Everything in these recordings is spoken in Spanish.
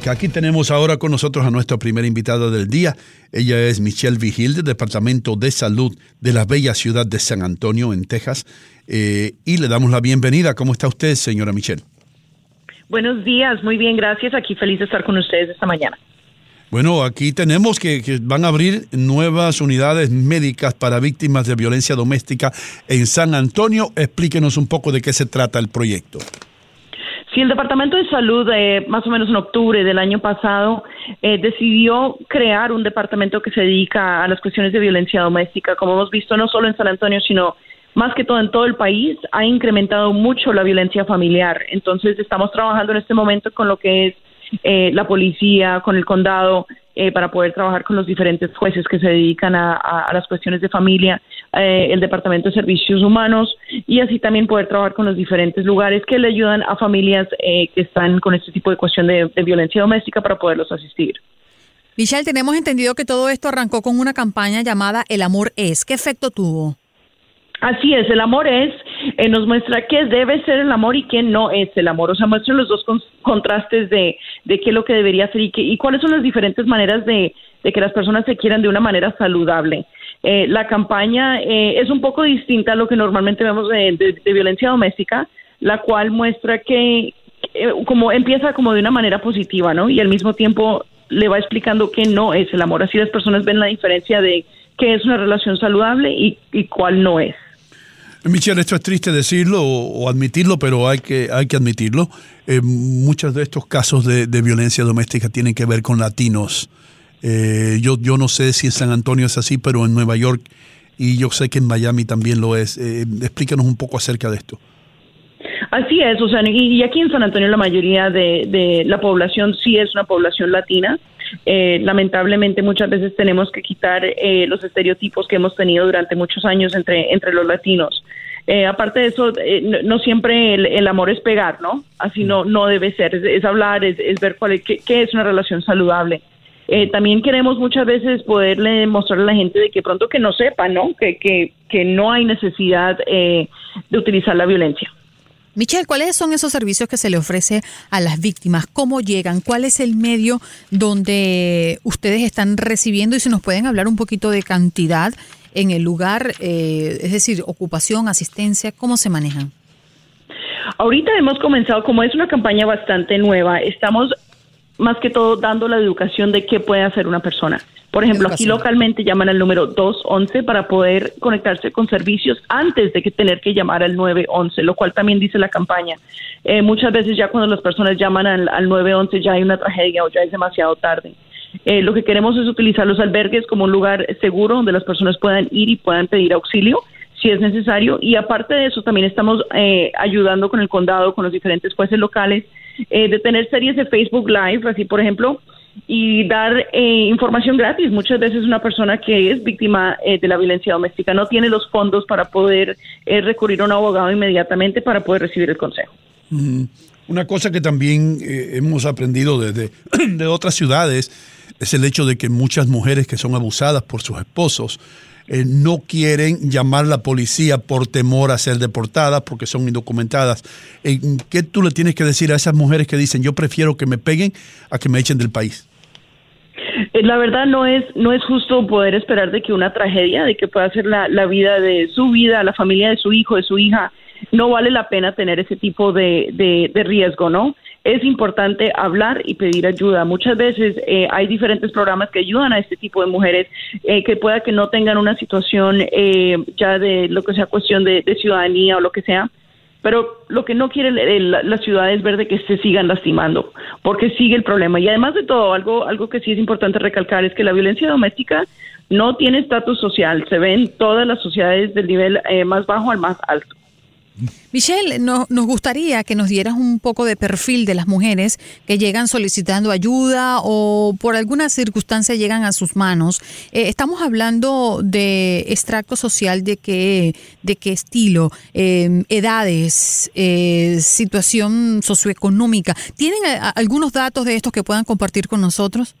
Que Aquí tenemos ahora con nosotros a nuestra primera invitada del día. Ella es Michelle Vigil del Departamento de Salud de la bella ciudad de San Antonio, en Texas. Eh, y le damos la bienvenida. ¿Cómo está usted, señora Michelle? Buenos días, muy bien, gracias. Aquí feliz de estar con ustedes esta mañana. Bueno, aquí tenemos que, que van a abrir nuevas unidades médicas para víctimas de violencia doméstica en San Antonio. Explíquenos un poco de qué se trata el proyecto. Sí, el Departamento de Salud, eh, más o menos en octubre del año pasado, eh, decidió crear un departamento que se dedica a las cuestiones de violencia doméstica. Como hemos visto, no solo en San Antonio, sino más que todo en todo el país, ha incrementado mucho la violencia familiar. Entonces, estamos trabajando en este momento con lo que es eh, la policía, con el condado, eh, para poder trabajar con los diferentes jueces que se dedican a, a- a las cuestiones de familia, eh, el Departamento de Servicios Humanos y así también poder trabajar con los diferentes lugares que le ayudan a familias eh, que están con este tipo de cuestión de, de violencia doméstica para poderlos asistir. Michelle, tenemos entendido que todo esto arrancó con una campaña llamada El amor es. ¿Qué efecto tuvo? Así es, el amor es, eh, nos muestra qué debe ser el amor y qué no es el amor. O sea, muestra los dos con- contrastes de, de qué es lo que debería ser y, qué, y cuáles son las diferentes maneras de, de que las personas se quieran de una manera saludable. Eh, la campaña eh, es un poco distinta a lo que normalmente vemos de, violencia doméstica, la cual muestra que, que, como empieza como de una manera positiva, ¿no? Y al mismo tiempo le va explicando qué no es el amor. Así las personas ven la diferencia de qué es una relación saludable y cuál no es. Michelle, esto es triste decirlo o, admitirlo, pero hay que, hay que admitirlo. Eh, muchos de estos casos de, violencia doméstica tienen que ver con latinos. Eh, yo, yo no sé si en San Antonio es así, pero en Nueva York y yo sé que en Miami también lo es. Eh, explícanos un poco acerca de esto. Así es, o sea, y, aquí en San Antonio la mayoría de la población sí es una población latina. Eh, lamentablemente muchas veces tenemos que quitar eh, los estereotipos que hemos tenido durante muchos años entre, entre los latinos. Eh, aparte de eso, eh, no, siempre el, el amor es pegar, ¿no? Así no, no debe ser, es, es hablar, es, es ver cuál es, qué, qué es una relación saludable. Eh, también queremos muchas veces poderle mostrar a la gente de que pronto que no sepa, ¿no? Que, que, que no hay necesidad eh, de utilizar la violencia. Michelle, ¿cuáles son esos servicios que se le ofrece a las víctimas? ¿Cómo llegan? ¿Cuál es el medio donde ustedes están recibiendo? Y si nos pueden hablar un poquito de cantidad en el lugar, eh, es decir, ocupación, asistencia, ¿cómo se manejan? Ahorita hemos comenzado, como es una campaña bastante nueva, estamos más que todo dando la educación de qué puede hacer una persona. Por ejemplo, aquí localmente llaman al número 211 para poder conectarse con servicios antes de que tener que llamar al 911, lo cual también dice la campaña. Eh, muchas veces ya cuando las personas llaman al, al 911 ya hay una tragedia o ya es demasiado tarde. Eh, lo que queremos es utilizar los albergues como un lugar seguro donde las personas puedan ir y puedan pedir auxilio si es necesario. Y aparte de eso, también estamos eh, ayudando con el condado, con los diferentes jueces locales, eh, de tener series de Facebook Live, así por ejemplo, y dar información gratis. Muchas veces una persona que es víctima de la violencia doméstica no tiene los fondos para poder recurrir a un abogado inmediatamente para poder recibir el consejo. Una cosa que también hemos aprendido desde de otras ciudades es el hecho de que muchas mujeres que son abusadas por sus esposos eh, no quieren llamar a la policía por temor a ser deportadas porque son indocumentadas. Eh, ¿Qué tú le tienes que decir a esas mujeres que dicen yo prefiero que me peguen a que me echen del país? Eh, la verdad no es no es justo poder esperar de que una tragedia, de que pueda ser la, la vida de su vida, la familia de su hijo, de su hija, no vale la pena tener ese tipo de, de, de riesgo, ¿no? Es importante hablar y pedir ayuda. Muchas veces eh, hay diferentes programas que ayudan a este tipo de mujeres eh, que pueda que no tengan una situación eh, ya de lo que sea cuestión de, ciudadanía o lo que sea. Pero lo que no quiere la, ciudad es ver de que se sigan lastimando, porque sigue el problema. Y además de todo, algo, algo que sí es importante recalcar es que la violencia doméstica no tiene estatus social, se ve en todas las sociedades del nivel más bajo al más alto. Michelle, nos gustaría que nos dieras un poco de perfil de las mujeres que llegan solicitando ayuda o por alguna circunstancia llegan a sus manos. Eh, estamos hablando de extracto social de qué, de qué estilo, em, edades, eh, situación socioeconómica. ¿Tienen eh, algunos datos de estos que puedan compartir con nosotros?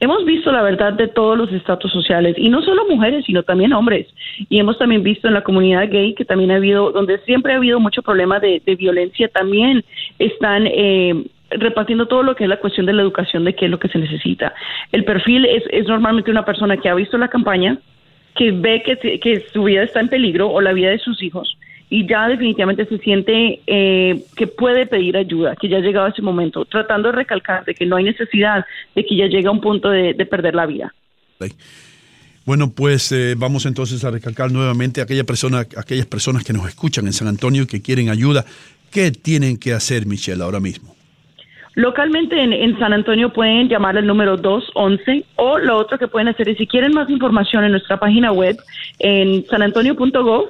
Hemos visto la verdad de todos los estatus sociales y no solo mujeres, sino también hombres. Y hemos también visto en la comunidad gay que también ha habido, donde siempre ha habido mucho problema de, violencia, también están eh, repartiendo todo lo que es la cuestión de la educación, de qué es lo que se necesita. El perfil es, es normalmente una persona que ha visto la campaña, que ve que, que su vida está en peligro o la vida de sus hijos y ya definitivamente se siente eh, que puede pedir ayuda, que ya ha llegado ese momento, tratando de recalcar de que no hay necesidad de que ya llegue a un punto de, perder la vida. Bueno, pues eh, vamos entonces a recalcar nuevamente a aquella persona, aquellas personas que nos escuchan en San Antonio y que quieren ayuda. ¿Qué tienen que hacer, Michelle, ahora mismo? Localmente en, en, San Antonio pueden llamar al número 211 o lo otro que pueden hacer es si quieren más información en nuestra página web en sanantonio.gov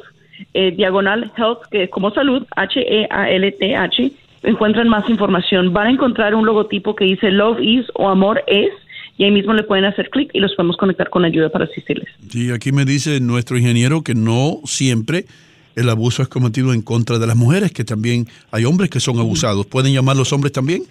eh, diagonal health, que es como salud, H-E-A-L-T-H, encuentran más información. Van a encontrar un logotipo que dice Love is o Amor es y ahí mismo le pueden hacer clic y los podemos conectar con ayuda para asistirles. Sí, aquí me dice nuestro ingeniero que no siempre el abuso es cometido en contra de las mujeres, que también hay hombres que son abusados. ¿Pueden llamar los hombres también?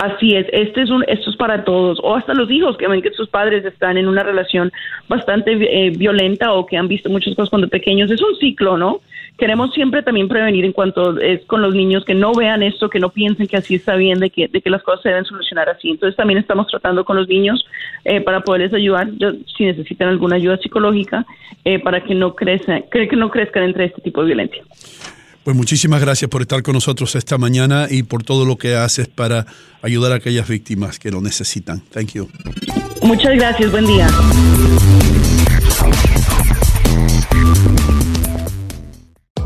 Así es, este es un, esto es para todos, o hasta los hijos que ven que sus padres están en una relación bastante eh, violenta o que han visto muchas cosas cuando pequeños. Es un ciclo, ¿no? Queremos siempre también prevenir en cuanto es con los niños que no vean esto, que no piensen que así está bien, de que, de que las cosas se deben solucionar así. Entonces también estamos tratando con los niños eh, para poderles ayudar, si necesitan alguna ayuda psicológica, eh, para que no crezcan, que no crezcan entre este tipo de violencia. Pues muchísimas gracias por estar con nosotros esta mañana y por todo lo que haces para ayudar a aquellas víctimas que lo necesitan. Thank you. Muchas gracias. Buen día.